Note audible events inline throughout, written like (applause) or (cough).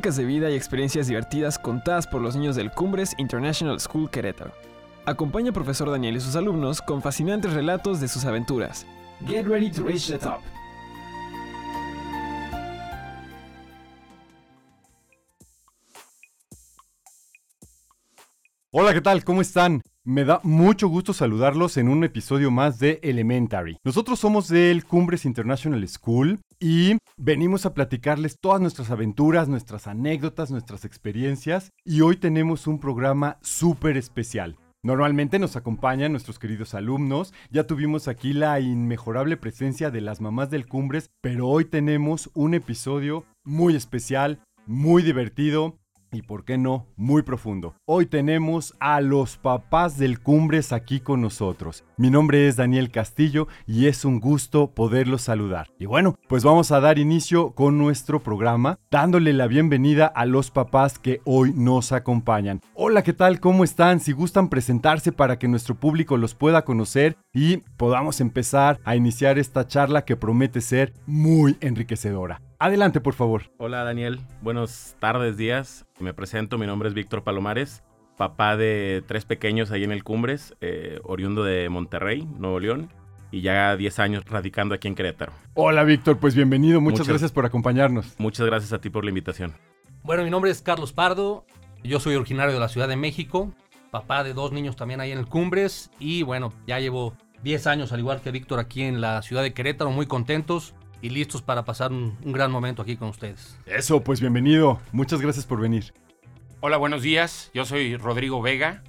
Crónicas de vida y experiencias divertidas contadas por los niños del Cumbres International School Querétaro. Acompaña al profesor Daniel y sus alumnos con fascinantes relatos de sus aventuras. Get ready to reach the top. Hola, ¿qué tal? ¿Cómo están? Me da mucho gusto saludarlos en un episodio más de Elementary. Nosotros somos del Cumbres International School y venimos a platicarles todas nuestras aventuras, nuestras anécdotas, nuestras experiencias y hoy tenemos un programa súper especial. Normalmente nos acompañan nuestros queridos alumnos, ya tuvimos aquí la inmejorable presencia de las mamás del Cumbres, pero hoy tenemos un episodio muy especial, muy divertido, y por qué no, muy profundo. Hoy tenemos a los papás del Cumbres aquí con nosotros. Mi nombre es Daniel Castillo y es un gusto poderlos saludar. Y bueno, pues vamos a dar inicio con nuestro programa, dándole la bienvenida a los papás que hoy nos acompañan. Hola, ¿qué tal? ¿Cómo están? Si gustan presentarse para que nuestro público los pueda conocer y podamos empezar a iniciar esta charla que promete ser muy enriquecedora. Adelante, por favor. Hola Daniel, buenas tardes, días. Me presento, mi nombre es Víctor Palomares, papá de tres pequeños ahí en el Cumbres, eh, oriundo de Monterrey, Nuevo León, y ya 10 años radicando aquí en Querétaro. Hola Víctor, pues bienvenido, muchas, gracias por acompañarnos. Muchas gracias a ti por la invitación. Bueno, mi nombre es Carlos Pardo, yo soy originario de la Ciudad de México, papá de dos niños también ahí en el Cumbres, y bueno, ya llevo 10 años al igual que Víctor aquí en la ciudad de Querétaro, muy contentos y listos para pasar un, gran momento aquí con ustedes. Eso, pues bienvenido. Muchas gracias por venir. Hola, buenos días. Yo soy Rodrigo Vega.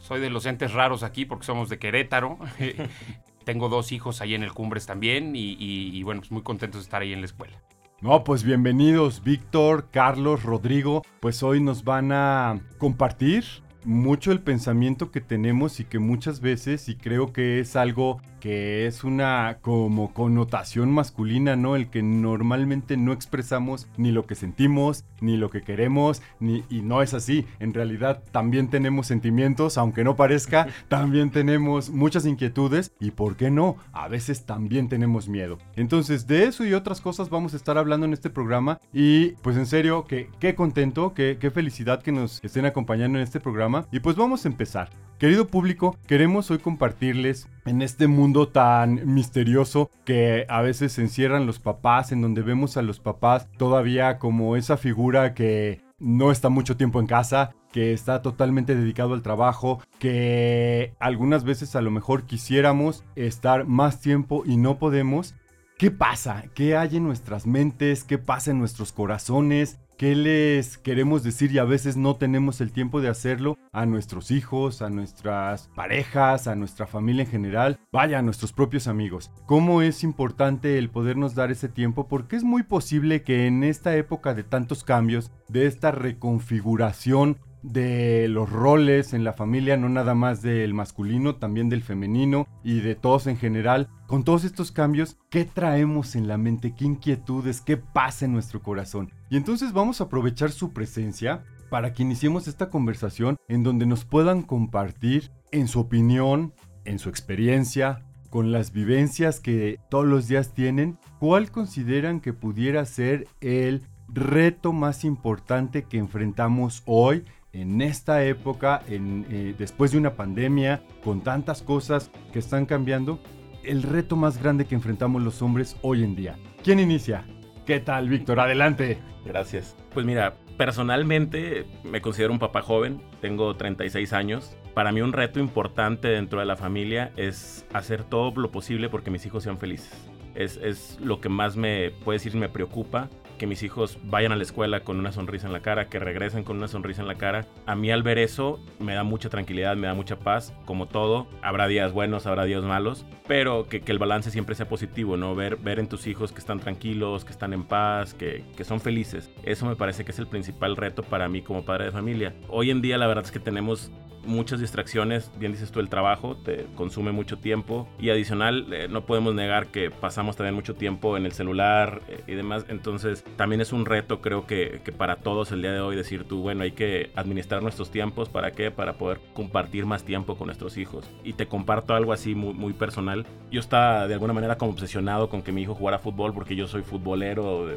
Soy de los entes raros aquí porque somos de Querétaro. (laughs) Tengo dos hijos ahí en el Cumbres también y, bueno, pues muy contentos de estar ahí en la escuela. No, pues bienvenidos Víctor, Carlos, Rodrigo. Pues hoy nos van a compartir mucho el pensamiento que tenemos y que muchas veces, y creo que es algo que es una como connotación masculina, ¿no? El que normalmente no expresamos ni lo que sentimos, ni lo que queremos, ni y no es así. En realidad también tenemos sentimientos, aunque no parezca, (laughs) también tenemos muchas inquietudes y por qué no, a veces también tenemos miedo. Entonces, de eso y otras cosas vamos a estar hablando en este programa y pues en serio que qué contento, qué, qué felicidad que nos estén acompañando en este programa y pues vamos a empezar. Querido público, queremos hoy compartirles en este mundo tan misterioso que a veces se encierran los papás, en donde vemos a los papás todavía como esa figura que no está mucho tiempo en casa, que está totalmente dedicado al trabajo, que algunas veces a lo mejor quisiéramos estar más tiempo y no podemos. ¿Qué pasa? ¿Qué hay en nuestras mentes? ¿Qué pasa en nuestros corazones? Qué les queremos decir y a veces no tenemos el tiempo de hacerlo a nuestros hijos, a nuestras parejas, a nuestra familia en general, vaya, a nuestros propios amigos. ¿Cómo es importante el podernos dar ese tiempo? Porque es muy posible que en esta época de tantos cambios, de esta reconfiguración de los roles en la familia, no nada más del masculino, también del femenino y de todos en general. Con todos estos cambios, ¿qué traemos en la mente? ¿Qué inquietudes? ¿Qué pasa en nuestro corazón? Y entonces vamos a aprovechar su presencia para que iniciemos esta conversación en donde nos puedan compartir en su opinión, en su experiencia, con las vivencias que todos los días tienen, cuál consideran que pudiera ser el reto más importante que enfrentamos hoy en esta época, eh, después de una pandemia, con tantas cosas que están cambiando, el reto más grande que enfrentamos los hombres hoy en día. ¿Quién inicia? ¿Qué tal, Víctor? Adelante. Gracias. Pues mira, personalmente me considero un papá joven, tengo 36 años. Para mí un reto importante dentro de la familia es hacer todo lo posible porque mis hijos sean felices. Es, es lo que más me, puede decir, me preocupa que mis hijos vayan a la escuela con una sonrisa en la cara, que regresen con una sonrisa en la cara. A mí al ver eso me da mucha tranquilidad, me da mucha paz, como todo. Habrá días buenos, habrá días malos, pero que, que el balance siempre sea positivo, ¿no? Ver, ver en tus hijos que están tranquilos, que están en paz, que, que son felices. Eso me parece que es el principal reto para mí como padre de familia. Hoy en día la verdad es que tenemos muchas distracciones, bien dices tú, el trabajo te consume mucho tiempo y adicional eh, no podemos negar que pasamos también mucho tiempo en el celular eh, y demás, entonces también es un reto creo que, que, para todos el día de hoy decir tú, bueno, hay que administrar nuestros tiempos, ¿para qué? Para poder compartir más tiempo con nuestros hijos. Y te comparto algo así muy, muy personal. Yo estaba de alguna manera como obsesionado con que mi hijo jugara fútbol porque yo soy futbolero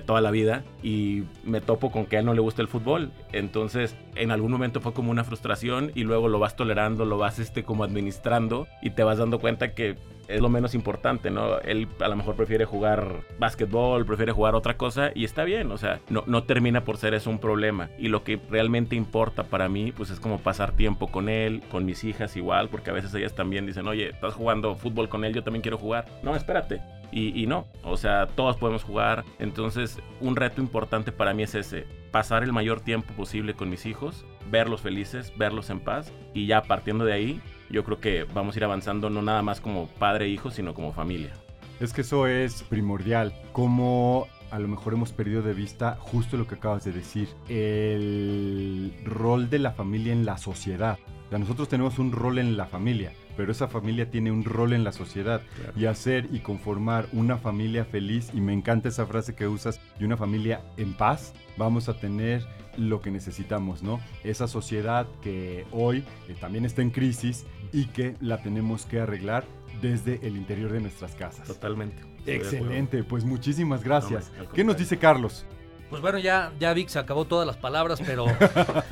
toda la vida y me topo con que a él no le gusta el fútbol. Entonces en algún momento fue como una frustración y luego lo vas tolerando, lo vas este como administrando y te vas dando cuenta que es lo menos importante, ¿no? Él a lo mejor prefiere jugar básquetbol, prefiere jugar otra cosa y está bien, o sea, no, no termina por ser eso un problema. Y lo que realmente importa para mí, pues es como pasar tiempo con él, con mis hijas igual, porque a veces ellas también dicen, oye, estás jugando fútbol con él, yo también quiero jugar. No, espérate. Y, no, o sea, todos podemos jugar. Entonces, un reto importante para mí es ese, pasar el mayor tiempo posible con mis hijos, verlos felices, verlos en paz y ya partiendo de ahí, yo creo que vamos a ir avanzando no nada más como padre e hijo, sino como familia. Es que eso es primordial, como a lo mejor hemos perdido de vista justo lo que acabas de decir, el rol de la familia en la sociedad. O sea, nosotros tenemos un rol en la familia, pero esa familia tiene un rol en la sociedad Claro. y hacer y conformar una familia feliz y me encanta esa frase que usas y una familia en paz vamos a tener lo que necesitamos no esa sociedad que hoy eh, también está en crisis y que la tenemos que arreglar desde el interior de nuestras casas Totalmente. Excelente pues muchísimas gracias qué nos dice Carlos Pues bueno, ya, ya Vic se acabó todas las palabras, pero.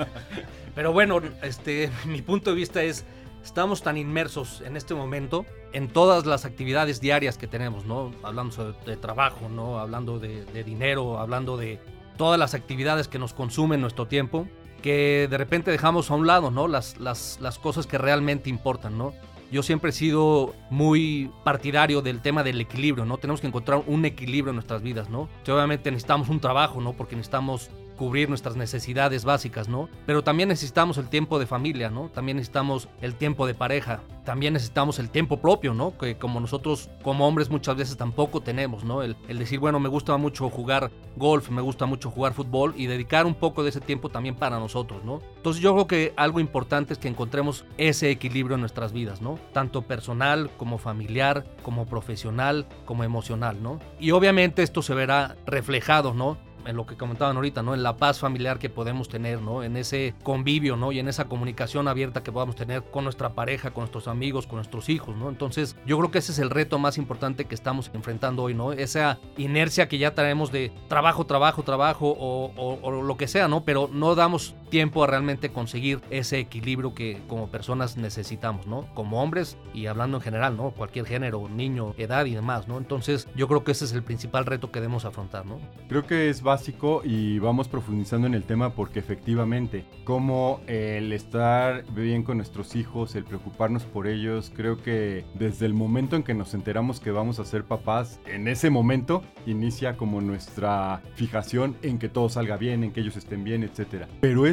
(laughs) pero bueno, este, mi punto de vista es. Estamos tan inmersos en este momento en todas las actividades diarias que tenemos, ¿no? Hablando de trabajo, ¿no? Hablando de, de dinero, hablando de todas las actividades que nos consumen nuestro tiempo, que de repente dejamos a un lado, ¿no? Las, las, las cosas que realmente importan, ¿no? Yo siempre he sido muy partidario del tema del equilibrio, ¿no? Tenemos que encontrar un equilibrio en nuestras vidas, ¿no? Que obviamente necesitamos un trabajo, ¿no? Porque necesitamos cubrir nuestras necesidades básicas, ¿no? Pero también necesitamos el tiempo de familia, ¿no? También necesitamos el tiempo de pareja, también necesitamos el tiempo propio, ¿no? Que como nosotros como hombres muchas veces tampoco tenemos, ¿no? El, decir, bueno, me gusta mucho jugar golf, me gusta mucho jugar fútbol y dedicar un poco de ese tiempo también para nosotros, ¿no? Entonces yo creo que algo importante es que encontremos ese equilibrio en nuestras vidas, ¿no? Tanto personal como familiar, como profesional, como emocional, ¿no? Y obviamente esto se verá reflejado, ¿no? En lo que comentaban ahorita, ¿no? En la paz familiar que podemos tener, ¿no? En ese convivio, ¿no? Y en esa comunicación abierta que podamos tener con nuestra pareja, con nuestros amigos, con nuestros hijos, ¿no? Entonces, yo creo que ese es el reto más importante que estamos enfrentando hoy, ¿no? Esa inercia que ya traemos de trabajo, trabajo, trabajo o, o- o lo que sea, ¿no? Pero no damos tiempo a realmente conseguir ese equilibrio que como personas necesitamos, ¿no? Como hombres y hablando en general, ¿no? Cualquier género, niño, edad y demás, ¿no? Entonces, yo creo que ese es el principal reto que debemos afrontar, ¿no? Creo que es básico y vamos profundizando en el tema porque efectivamente, como el estar bien con nuestros hijos, el preocuparnos por ellos, creo que desde el momento en que nos enteramos que vamos a ser papás, en ese momento inicia como nuestra fijación en que todo salga bien, en que ellos estén bien, etc. Pero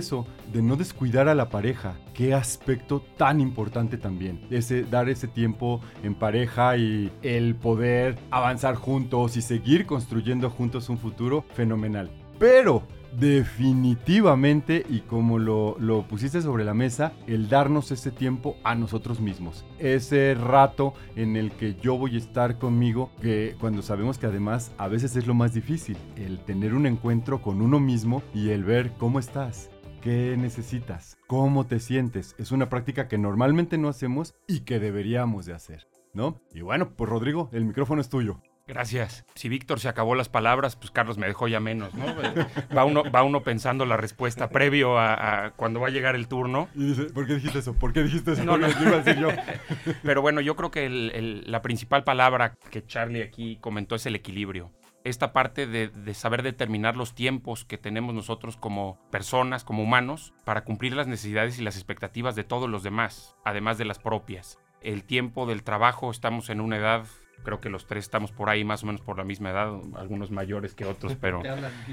de no descuidar a la pareja, qué aspecto tan importante también. Ese dar ese tiempo en pareja y el poder avanzar juntos y seguir construyendo juntos un futuro fenomenal. Pero definitivamente, y como lo, lo pusiste sobre la mesa, el darnos ese tiempo a nosotros mismos. Ese rato en el que yo voy a estar conmigo, que cuando sabemos que además a veces es lo más difícil, el tener un encuentro con uno mismo y el ver cómo estás. ¿Qué necesitas? ¿Cómo te sientes? Es una práctica que normalmente no hacemos y que deberíamos de hacer, ¿no? Y bueno, pues Rodrigo, el micrófono es tuyo. Gracias. Si Víctor se acabó las palabras, pues Carlos me dejó ya menos, ¿no? (laughs) Va uno, va uno pensando la respuesta previo a, a cuando va a llegar el turno. Y dice, ¿por qué dijiste eso? ¿Por qué dijiste eso? No, no. (laughs) Iba a decir yo. (laughs) Pero bueno, yo creo que el- el- la principal palabra que Charlie aquí comentó es el equilibrio. Esta parte de, de saber determinar los tiempos que tenemos nosotros como personas, como humanos, para cumplir las necesidades y las expectativas de todos los demás, además de las propias. El tiempo del trabajo, estamos en una edad Creo que los tres estamos por ahí más o menos por la misma edad, algunos mayores que otros, (laughs) pero...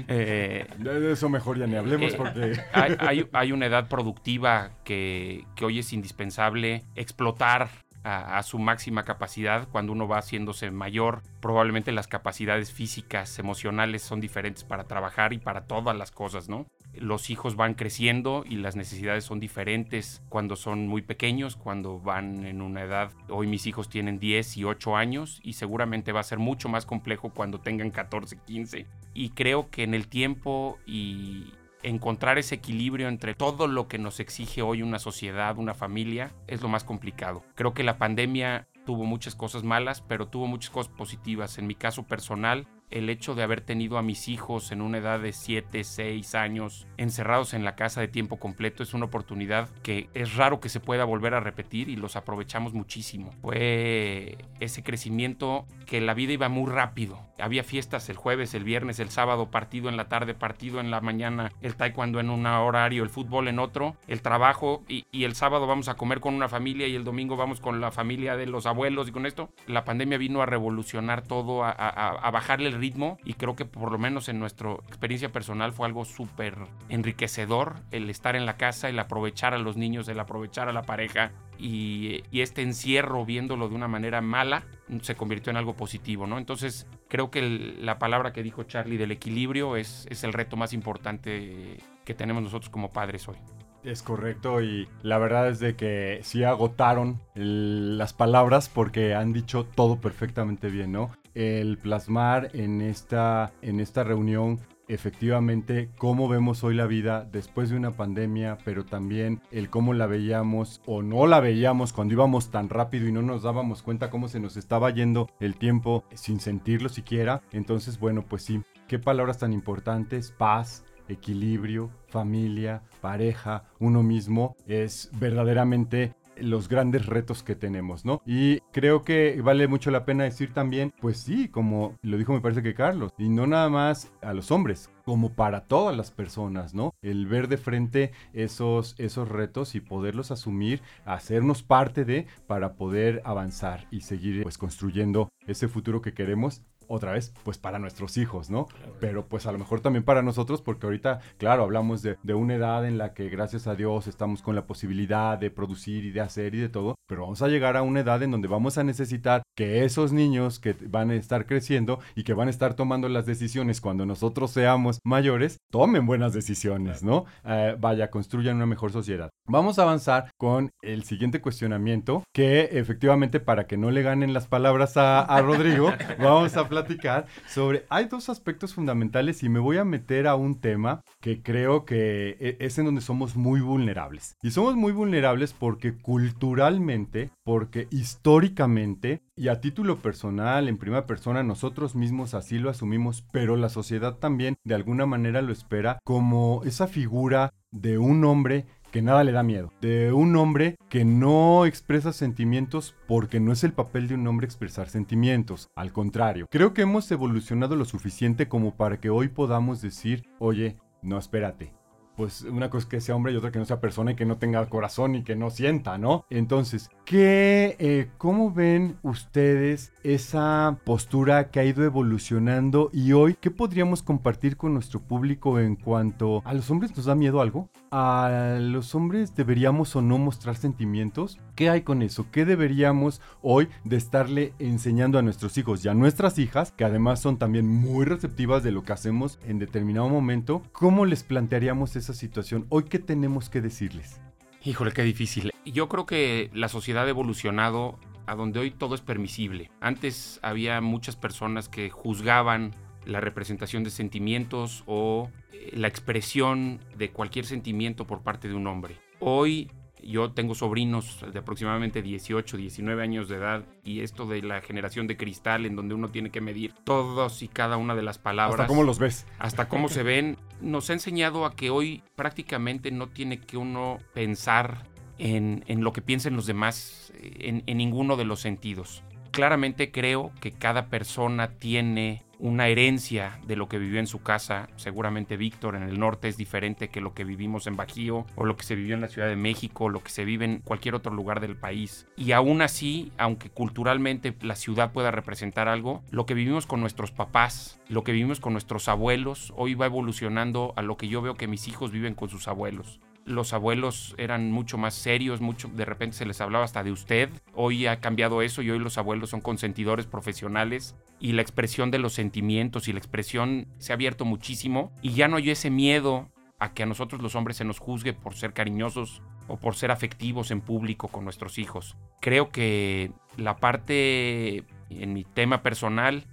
Eh, de eso mejor ya ni hablemos eh, porque... (laughs) Hay, hay, una edad productiva que, que hoy es indispensable explotar a, su máxima capacidad cuando uno va haciéndose mayor. Probablemente las capacidades físicas, emocionales son diferentes para trabajar y para todas las cosas, ¿no? Los hijos van creciendo y las necesidades son diferentes cuando son muy pequeños, cuando van en una edad. Hoy mis hijos tienen 10 y 8 años y seguramente va a ser mucho más complejo cuando tengan 14, 15. Y creo que en el tiempo y, encontrar ese equilibrio entre todo lo que nos exige hoy una sociedad, una familia, es lo más complicado. Creo que la pandemia tuvo muchas cosas malas, pero tuvo muchas cosas positivas. En mi caso personal, el hecho de haber tenido a mis hijos en una edad de 7, 6 años encerrados en la casa de tiempo completo es una oportunidad que es raro que se pueda volver a repetir y los aprovechamos muchísimo. Fue ese crecimiento que la vida iba muy rápido. Había fiestas el jueves, el viernes, el sábado, partido en la tarde, partido en la mañana, el taekwondo en un horario, el fútbol en otro, el trabajo y, el sábado vamos a comer con una familia y el domingo vamos con la familia de los abuelos y con esto. La pandemia vino a revolucionar todo, a, a bajarle el ritmo y creo que por lo menos en nuestra experiencia personal fue algo súper enriquecedor el estar en la casa, el aprovechar a los niños, el aprovechar a la pareja y, este encierro viéndolo de una manera mala se convirtió en algo positivo, ¿no? Entonces creo que la palabra que dijo Charlie del equilibrio es, es el reto más importante que tenemos nosotros como padres hoy. Es correcto y la verdad es de que sí agotaron las palabras porque han dicho todo perfectamente bien, ¿no? El plasmar en esta, en esta reunión efectivamente cómo vemos hoy la vida después de una pandemia, pero también el cómo la veíamos o no la veíamos cuando íbamos tan rápido y no nos dábamos cuenta cómo se nos estaba yendo el tiempo sin sentirlo siquiera. Entonces, bueno, pues sí, qué palabras tan importantes, paz, equilibrio, familia, pareja, uno mismo, es verdaderamente los grandes retos que tenemos, ¿no? Y creo que vale mucho la pena decir también, pues sí, como lo dijo me parece que Carlos, y no nada más a los hombres, como para todas las personas, ¿no? El ver de frente esos, esos retos y poderlos asumir, hacernos parte de, para poder avanzar y seguir pues construyendo ese futuro que queremos otra vez, pues para nuestros hijos, ¿no? Pero pues a lo mejor también para nosotros, porque ahorita, claro, hablamos de, de, una edad en la que gracias a Dios estamos con la posibilidad de producir y de hacer y de todo, pero vamos a llegar a una edad en donde vamos a necesitar que esos niños que van a estar creciendo y que van a estar tomando las decisiones cuando nosotros seamos mayores, tomen buenas decisiones, ¿no? Eh, vaya, construyan una mejor sociedad. Vamos a avanzar con el siguiente cuestionamiento, que efectivamente para que no le ganen las palabras a, a Rodrigo, (laughs) vamos a platicar sobre, hay dos aspectos fundamentales y me voy a meter a un tema que creo que e, es en donde somos muy vulnerables. Y somos muy vulnerables porque culturalmente, porque históricamente y a título personal, en primera persona, nosotros mismos así lo asumimos, pero la sociedad también de alguna manera lo espera como esa figura de un hombre que nada le da miedo, de un hombre que no expresa sentimientos porque no es el papel de un hombre expresar sentimientos, al contrario, creo que hemos evolucionado lo suficiente como para que hoy podamos decir, oye, no espérate, pues una cosa es que sea hombre y otra que no sea persona y que no tenga corazón y que no sienta, ¿no? Entonces, ¿qué, eh, ¿cómo ven ustedes esa postura que ha ido evolucionando y hoy qué podríamos compartir con nuestro público en cuanto a los hombres nos da miedo algo? ¿A los hombres deberíamos o no mostrar sentimientos? ¿Qué hay con eso? ¿Qué deberíamos hoy de estarle enseñando a nuestros hijos y a nuestras hijas, que además son también muy receptivas de lo que hacemos en determinado momento? ¿Cómo les plantearíamos eso? situación, ¿hoy qué tenemos que decirles? Híjole, qué difícil. Yo creo que la sociedad ha evolucionado a donde hoy todo es permisible. Antes había muchas personas que juzgaban la representación de sentimientos o eh, la expresión de cualquier sentimiento por parte de un hombre. Hoy yo tengo sobrinos de aproximadamente 18, 19 años de edad y esto de la generación de cristal en donde uno tiene que medir todos y cada una de las palabras. Hasta cómo los ves. Hasta cómo se ven. Nos ha enseñado a que hoy prácticamente no tiene que uno pensar en, lo que piensen los demás en, en ninguno de los sentidos. Claramente creo que cada persona tiene una herencia de lo que vivió en su casa. Seguramente Víctor en el norte es diferente que lo que vivimos en Bajío o lo que se vivió en la Ciudad de México o lo que se vive en cualquier otro lugar del país. Y aún así, aunque culturalmente la ciudad pueda representar algo, lo que vivimos con nuestros papás, lo que vivimos con nuestros abuelos, hoy va evolucionando a lo que yo veo que mis hijos viven con sus abuelos los abuelos eran mucho más serios, mucho de repente se les hablaba hasta de usted. Hoy ha cambiado eso y hoy los abuelos son consentidores profesionales y la expresión de los sentimientos y la expresión se ha abierto muchísimo y ya no hay ese miedo a que a nosotros los hombres se nos juzgue por ser cariñosos o por ser afectivos en público con nuestros hijos. Creo que la parte en mi tema personal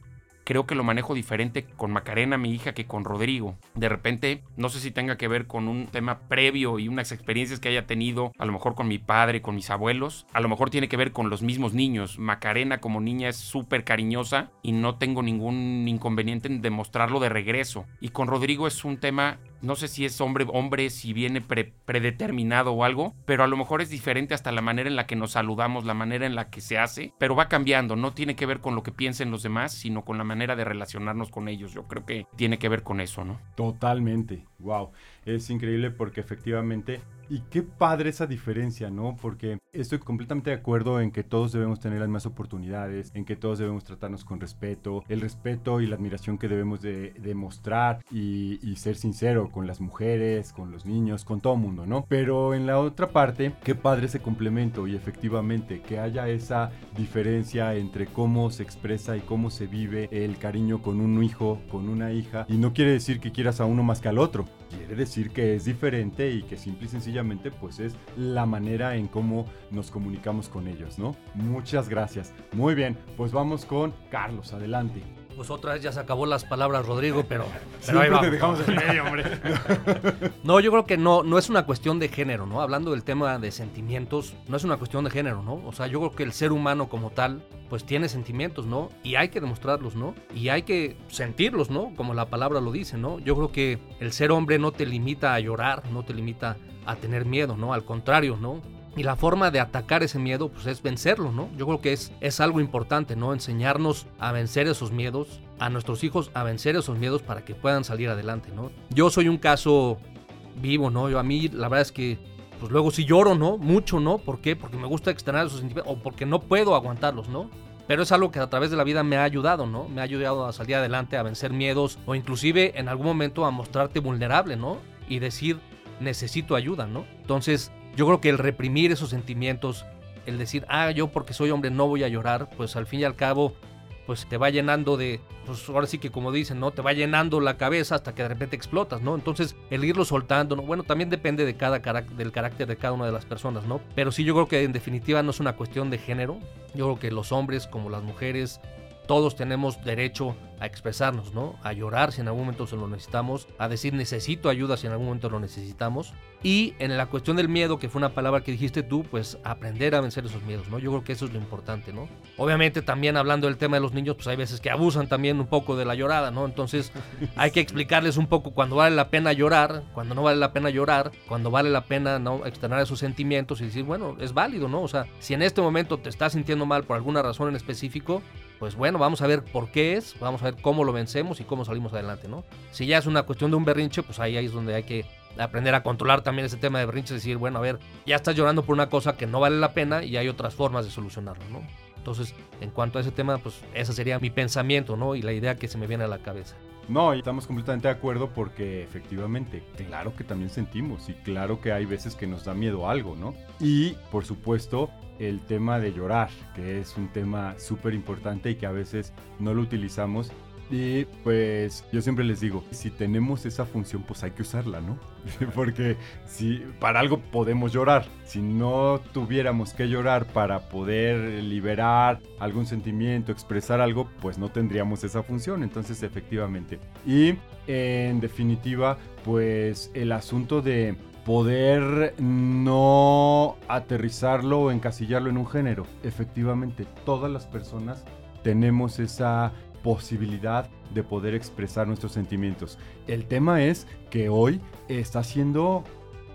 creo que lo manejo diferente con Macarena, mi hija, que con Rodrigo. De repente, no sé si tenga que ver con un tema previo y unas experiencias que haya tenido, a lo mejor con mi padre, con mis abuelos. A lo mejor tiene que ver con los mismos niños. Macarena como niña es súper cariñosa y no tengo ningún inconveniente en demostrarlo de regreso. Y con Rodrigo es un tema no sé si es hombre, hombre, si viene predeterminado o algo, pero a lo mejor es diferente hasta la manera en la que nos saludamos, la manera en la que se hace, pero va cambiando, no tiene que ver con lo que piensen los demás, sino con la manera de relacionarnos con ellos. Yo creo que tiene que ver con eso, ¿no? Totalmente, wow. Es increíble porque efectivamente y qué padre esa diferencia, ¿no? Porque estoy completamente de acuerdo en que todos debemos tener las mismas oportunidades, en que todos debemos tratarnos con respeto, el respeto y la admiración que debemos de, demostrar y, ser sincero con las mujeres, con los niños, con todo mundo, ¿no? Pero en la otra parte, qué padre ese complemento y efectivamente que haya esa diferencia entre cómo se expresa y cómo se vive el cariño con un hijo, con una hija. Y no quiere decir que quieras a uno más que al otro, quiere decir que es diferente y que simple y sencillamente pues es la manera en cómo nos comunicamos con ellos, ¿no? Muchas gracias. Muy bien, pues vamos con Carlos, adelante. Pues otra vez ya se acabó las palabras, Rodrigo, pero. pero te dejamos en medio, hombre. (laughs) no, yo creo que no, no es una cuestión de género, ¿no? Hablando del tema de sentimientos, no es una cuestión de género, ¿no? O sea, yo creo que el ser humano como tal, pues tiene sentimientos, ¿no? Y hay que demostrarlos, ¿no? Y hay que sentirlos, ¿no? Como la palabra lo dice, ¿no? Yo creo que el ser hombre no te limita a llorar, no te limita a tener miedo, ¿no? Al contrario, ¿no? Y la forma de atacar ese miedo, pues es vencerlo, ¿no? Yo creo que es, es algo importante, ¿no? Enseñarnos a vencer esos miedos, a nuestros hijos a vencer esos miedos para que puedan salir adelante, ¿no? Yo soy un caso vivo, ¿no? Yo a mí, la verdad es que, pues luego sí lloro, ¿no? Mucho, ¿no? ¿Por qué? Porque me gusta externar esos sentimientos o porque no puedo aguantarlos, ¿no? Pero es algo que a través de la vida me ha ayudado, ¿no? Me ha ayudado a salir adelante, a vencer miedos o inclusive en algún momento a mostrarte vulnerable, ¿no? Y decir, necesito ayuda, ¿no? Entonces, yo creo que el reprimir esos sentimientos, el decir, ah, yo porque soy hombre no voy a llorar, pues al fin y al cabo, pues te va llenando de, pues ahora sí que como dicen, ¿no? Te va llenando la cabeza hasta que de repente explotas, ¿no? Entonces, el irlo soltando, ¿no? bueno, también depende de cada del carácter de cada una de las personas, ¿no? Pero sí yo creo que en definitiva no es una cuestión de género. Yo creo que los hombres como las mujeres, todos tenemos derecho a expresarnos, ¿no? A llorar si en algún momento se lo necesitamos, a decir necesito ayuda si en algún momento lo necesitamos. Y en la cuestión del miedo, que fue una palabra que dijiste tú, pues aprender a vencer esos miedos, ¿no? Yo creo que eso es lo importante, ¿no? Obviamente también hablando del tema de los niños, pues hay veces que abusan también un poco de la llorada, ¿no? Entonces (laughs) hay que explicarles un poco cuando vale la pena llorar, cuando no vale la pena llorar, cuando vale la pena no externar esos sentimientos y decir, bueno, es válido, ¿no? O sea, si en este momento te estás sintiendo mal por alguna razón en específico, pues bueno, vamos a ver por qué es, vamos a ver cómo lo vencemos y cómo salimos adelante, ¿no? Si ya es una cuestión de un berrinche, pues ahí, ahí es donde hay que aprender a controlar también ese tema de berrinche, decir, bueno, a ver, ya estás llorando por una cosa que no vale la pena y hay otras formas de solucionarlo, ¿no? Entonces, en cuanto a ese tema, pues ese sería mi pensamiento, ¿no? Y la idea que se me viene a la cabeza. No, estamos completamente de acuerdo porque efectivamente, claro que también sentimos y claro que hay veces que nos da miedo algo, ¿no? Y por supuesto, el tema de llorar, que es un tema súper importante y que a veces no lo utilizamos. Y pues yo siempre les digo, si tenemos esa función, pues hay que usarla, ¿no? (laughs) Porque si para algo podemos llorar, si no tuviéramos que llorar para poder liberar algún sentimiento, expresar algo, pues no tendríamos esa función. Entonces, efectivamente. Y en definitiva, pues el asunto de poder no aterrizarlo o encasillarlo en un género. Efectivamente, todas las personas tenemos esa posibilidad de poder expresar nuestros sentimientos. El tema es que hoy está siendo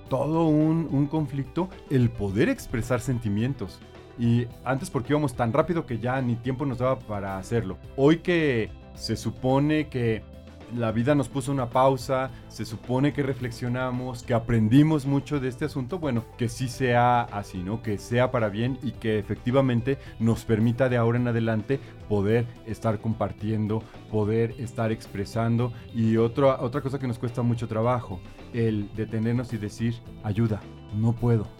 todo un, conflicto el poder expresar sentimientos. Y antes porque íbamos tan rápido que ya ni tiempo nos daba para hacerlo. Hoy que se supone que la vida nos puso una pausa, se supone que reflexionamos, que aprendimos mucho de este asunto, bueno, que sí sea así, ¿no? Que sea para bien y que efectivamente nos permita de ahora en adelante poder estar compartiendo, poder estar expresando y otra, otra cosa que nos cuesta mucho trabajo, el detenernos y decir, ayuda, no puedo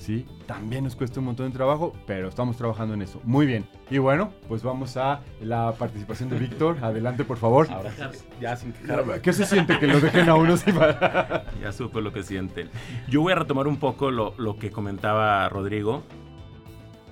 ¿sí? También nos cuesta un montón de trabajo, pero estamos trabajando en eso. Muy bien. Y bueno, pues vamos a la participación de Víctor. (laughs) Adelante, por favor. Ahora ya sin ¿Qué se siente que lo dejen a uno sin (laughs) Ya supe lo que sienten. Yo voy a retomar un poco lo, lo que comentaba Rodrigo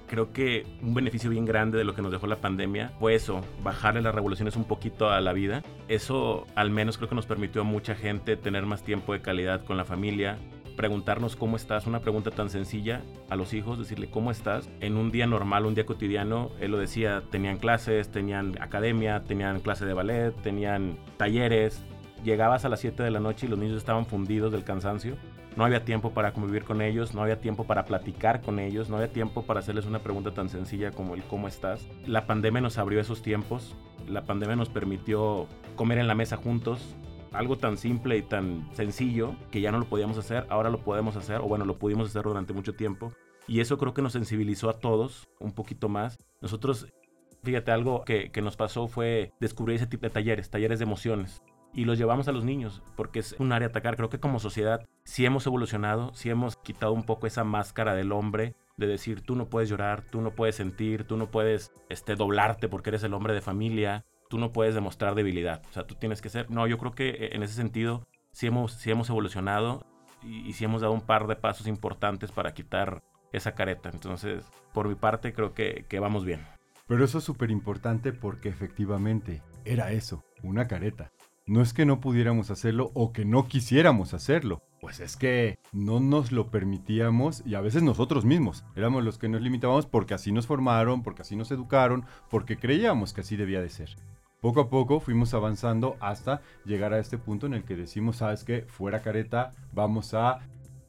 creo que un beneficio bien grande de lo que nos dejó la pandemia fue eso, bajarle las revoluciones un poquito a la vida. Eso al menos creo que nos permitió a mucha gente tener más tiempo de calidad con la familia, preguntarnos cómo estás, una pregunta tan sencilla a los hijos, decirle cómo estás. En un día normal, un día cotidiano, él lo decía, tenían clases, tenían academia, tenían clase de ballet, tenían talleres. Llegabas a las 7 de la noche y los niños estaban fundidos del cansancio. No había tiempo para convivir con ellos, no había tiempo para platicar con ellos, no había tiempo para hacerles una pregunta tan sencilla como el cómo estás. La pandemia nos abrió esos tiempos, la pandemia nos permitió comer en la mesa juntos, algo tan simple y tan sencillo que ya no lo podíamos hacer, ahora lo podemos hacer, o bueno, lo pudimos hacer durante mucho tiempo. Y eso creo que nos sensibilizó a todos un poquito más. Nosotros, fíjate, algo que, que nos pasó fue descubrir ese tipo de talleres, talleres de emociones. Y los llevamos a los niños, porque es un área a atacar. Creo que como sociedad sí hemos evolucionado, sí hemos quitado un poco esa máscara del hombre de decir tú no puedes llorar, tú no puedes sentir, tú no puedes este, doblarte porque eres el hombre de familia tú no puedes demostrar debilidad. O sea, tú tienes que ser... No, yo creo que eh, en ese sentido sí hemos, sí hemos evolucionado y, sí hemos dado un par de pasos importantes para quitar esa careta. Entonces, por mi parte, creo que, que vamos bien. Pero eso es súper importante porque efectivamente era eso, una careta. No es que no pudiéramos hacerlo o que no quisiéramos hacerlo. Pues es que no nos lo permitíamos y a veces nosotros mismos éramos los que nos limitábamos porque así nos formaron, porque así nos educaron, porque creíamos que así debía de ser. Poco a poco fuimos avanzando hasta llegar a este punto en el que decimos, sabes que fuera careta, vamos a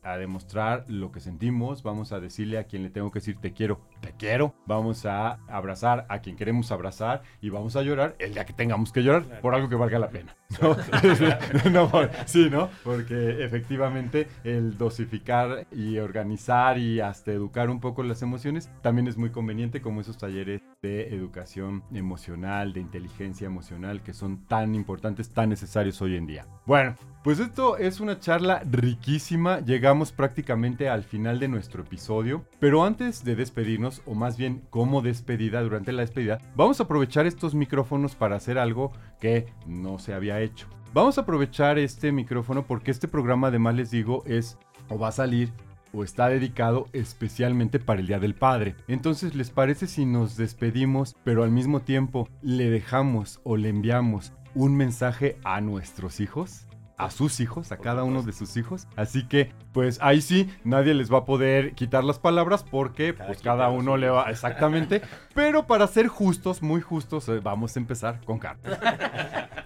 a demostrar lo que sentimos, vamos a decirle a quien le tengo que decir te quiero, te quiero, vamos a abrazar a quien queremos abrazar y vamos a llorar el día que tengamos que llorar por algo que valga la pena. ¿no? (laughs) sí, ¿no? Porque efectivamente el dosificar y organizar y hasta educar un poco las emociones también es muy conveniente como esos talleres de educación emocional, de inteligencia emocional que son tan importantes, tan necesarios hoy en día. Bueno, pues esto es una charla riquísima, llegamos prácticamente al final de nuestro episodio, pero antes de despedirnos, o más bien como despedida durante la despedida, vamos a aprovechar estos micrófonos para hacer algo que no se había hecho. Vamos a aprovechar este micrófono porque este programa además les digo es o va a salir o está dedicado especialmente para el Día del Padre. Entonces, ¿les parece si nos despedimos, pero al mismo tiempo le dejamos o le enviamos un mensaje a nuestros hijos? a sus hijos, a cada uno de sus hijos. Así que, pues ahí sí, nadie les va a poder quitar las palabras porque cada pues cada uno le va exactamente. (laughs) pero para ser justos, muy justos, eh, vamos a empezar con Carlos. (laughs)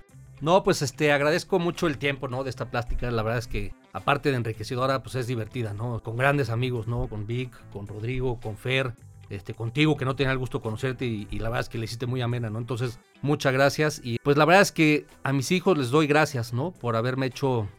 No, pues este agradezco mucho el tiempo, ¿no? De esta plástica. La verdad es que aparte de enriquecedora, pues es divertida, ¿no? Con grandes amigos, ¿no? Con Vic, con Rodrigo, con Fer, este, contigo, que no tenía el gusto de conocerte y, la verdad es que le hiciste muy amena, ¿no? Entonces, muchas gracias. Y pues la verdad es que a mis hijos les doy gracias, ¿no? Por haberme hecho,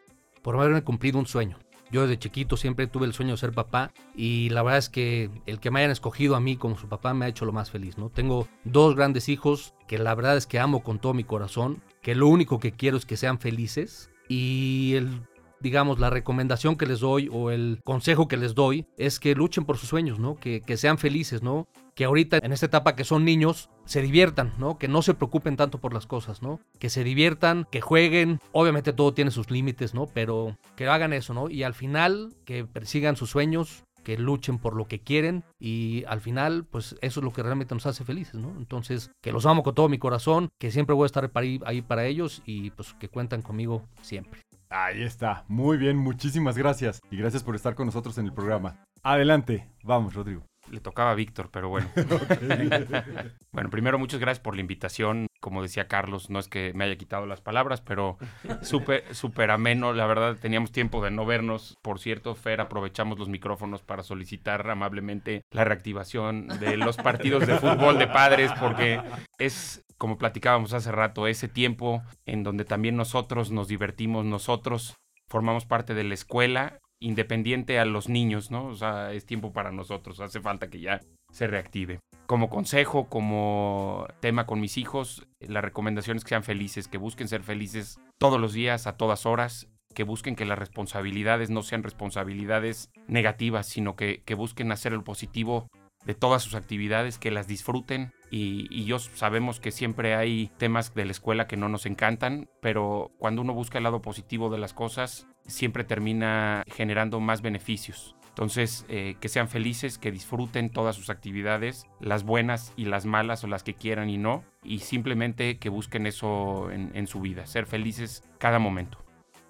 por haberme cumplido un sueño. Yo desde chiquito siempre tuve el sueño de ser papá y la verdad es que el que me hayan escogido a mí como su papá me ha hecho lo más feliz, ¿no? Tengo dos grandes hijos que la verdad es que amo con todo mi corazón, que lo único que quiero es que sean felices y el digamos, la recomendación que les doy o el consejo que les doy es que luchen por sus sueños, ¿no? Que, sean felices, ¿no? Que ahorita en esta etapa que son niños se diviertan, ¿no? Que no se preocupen tanto por las cosas, ¿no? Que se diviertan, que jueguen. Obviamente todo tiene sus límites, ¿no? Pero que hagan eso, ¿no? Y al final que persigan sus sueños, que luchen por lo que quieren y al final, pues eso es lo que realmente nos hace felices, ¿no? Entonces, que los amo con todo mi corazón, que siempre voy a estar ahí para ellos y pues que cuentan conmigo siempre. Ahí está. Muy bien, muchísimas gracias. Y gracias por estar con nosotros en el programa. Adelante. Vamos, Rodrigo. Le tocaba a Víctor, pero bueno. (laughs) (laughs) bueno, primero muchas gracias por la invitación. como decía Carlos, no es que me haya quitado las palabras, pero súper súper ameno, la verdad teníamos tiempo de no vernos. Por cierto, Fer, aprovechamos los micrófonos para solicitar amablemente la reactivación de los partidos de fútbol de padres, porque es como platicábamos hace rato, ese tiempo en donde también nosotros nos divertimos, nosotros formamos parte de la escuela independiente a los niños, ¿no? O sea, es tiempo para nosotros, hace falta que ya se reactive. Como consejo, como tema con mis hijos, la recomendación es que sean felices, que busquen ser felices todos los días, a todas horas, que busquen que las responsabilidades no sean responsabilidades negativas, sino que, que busquen hacer el positivo de todas sus actividades, que las disfruten. Y, y yo sabemos que siempre hay temas de la escuela que no nos encantan, pero cuando uno busca el lado positivo de las cosas, siempre termina generando más beneficios. Entonces, eh, que sean felices, que disfruten todas sus actividades, las buenas y las malas o las que quieran y no, y simplemente que busquen eso en, en su vida, ser felices cada momento.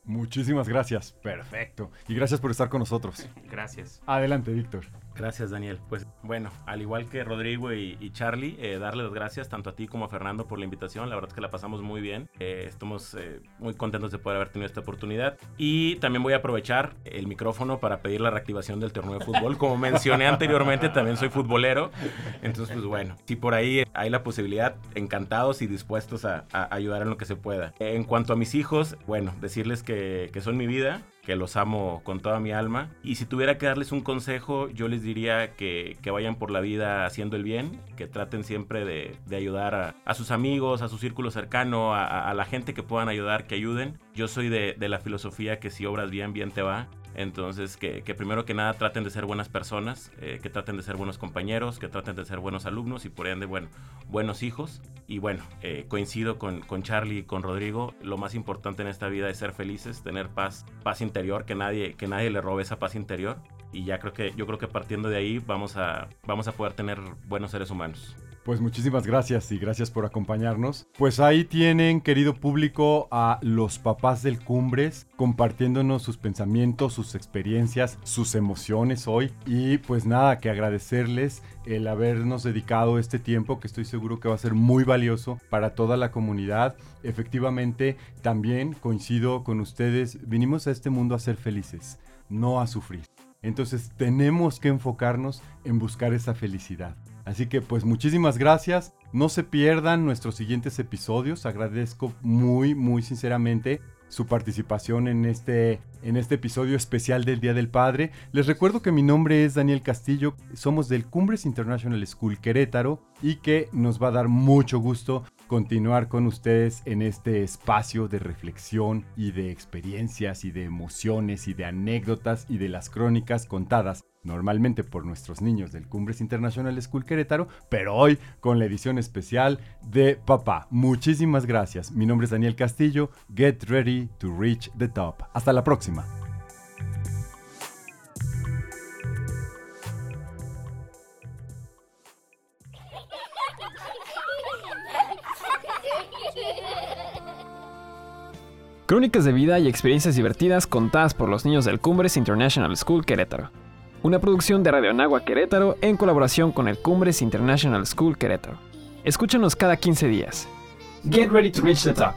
Muchísimas gracias. Perfecto. Y gracias por estar con nosotros. (laughs) Gracias. Adelante, Víctor. Gracias, Daniel. Pues bueno, al igual que Rodrigo y, Charlie, eh, darle las gracias tanto a ti como a Fernando por la invitación. La verdad es que la pasamos muy bien. Eh, estamos eh, muy contentos de poder haber tenido esta oportunidad. Y también voy a aprovechar el micrófono para pedir la reactivación del torneo de fútbol. Como mencioné anteriormente, también soy futbolero. Entonces, pues bueno, si por ahí hay la posibilidad, encantados y dispuestos a, ayudar en lo que se pueda. En cuanto a mis hijos, bueno, decirles que son mi vida que los amo con toda mi alma. Y si tuviera que darles un consejo, yo les diría que, que vayan por la vida haciendo el bien, que traten siempre de, de ayudar a, a, sus amigos, a su círculo cercano, a, la gente que puedan ayudar, que ayuden. Yo soy de, de la filosofía que si obras bien, bien te va. Entonces, que, primero que nada traten de ser buenas personas, eh, que traten de ser buenos compañeros, que traten de ser buenos alumnos y por ende, bueno, buenos hijos. Y bueno, eh, coincido con, con Charlie y con Rodrigo, lo más importante en esta vida es ser felices, tener paz, paz interior, que nadie, que nadie le robe esa paz interior. Y ya creo que, yo creo que partiendo de ahí vamos a, vamos a poder tener buenos seres humanos. Pues muchísimas gracias y gracias por acompañarnos. Pues ahí tienen, querido público, a los papás del Cumbres compartiéndonos sus pensamientos, sus experiencias, sus emociones hoy. Y pues nada, que agradecerles el habernos dedicado este tiempo que estoy seguro que va a ser muy valioso para toda la comunidad. Efectivamente, también coincido con ustedes, vinimos a este mundo a ser felices, no a sufrir. Entonces tenemos que enfocarnos en buscar esa felicidad. Así que pues muchísimas gracias. No se pierdan nuestros siguientes episodios. Agradezco muy, muy sinceramente su participación en este, en este episodio especial del Día del Padre. Les recuerdo que mi nombre es Daniel Castillo, somos del Cumbres International School Querétaro y que nos va a dar mucho gusto continuar con ustedes en este espacio de reflexión y de experiencias y de emociones y de anécdotas y de las crónicas contadas normalmente por nuestros niños del Cumbres International School Querétaro, pero hoy con la edición especial de Papá. Muchísimas gracias. Mi nombre es Daniel Castillo. Get ready to reach the top. Hasta la próxima. Crónicas de vida y experiencias divertidas contadas por los niños del Cumbres International School Querétaro una producción de Radio Anagua Querétaro en colaboración con el Cumbres International School Querétaro. Escúchanos cada 15 días. Get ready to reach the top.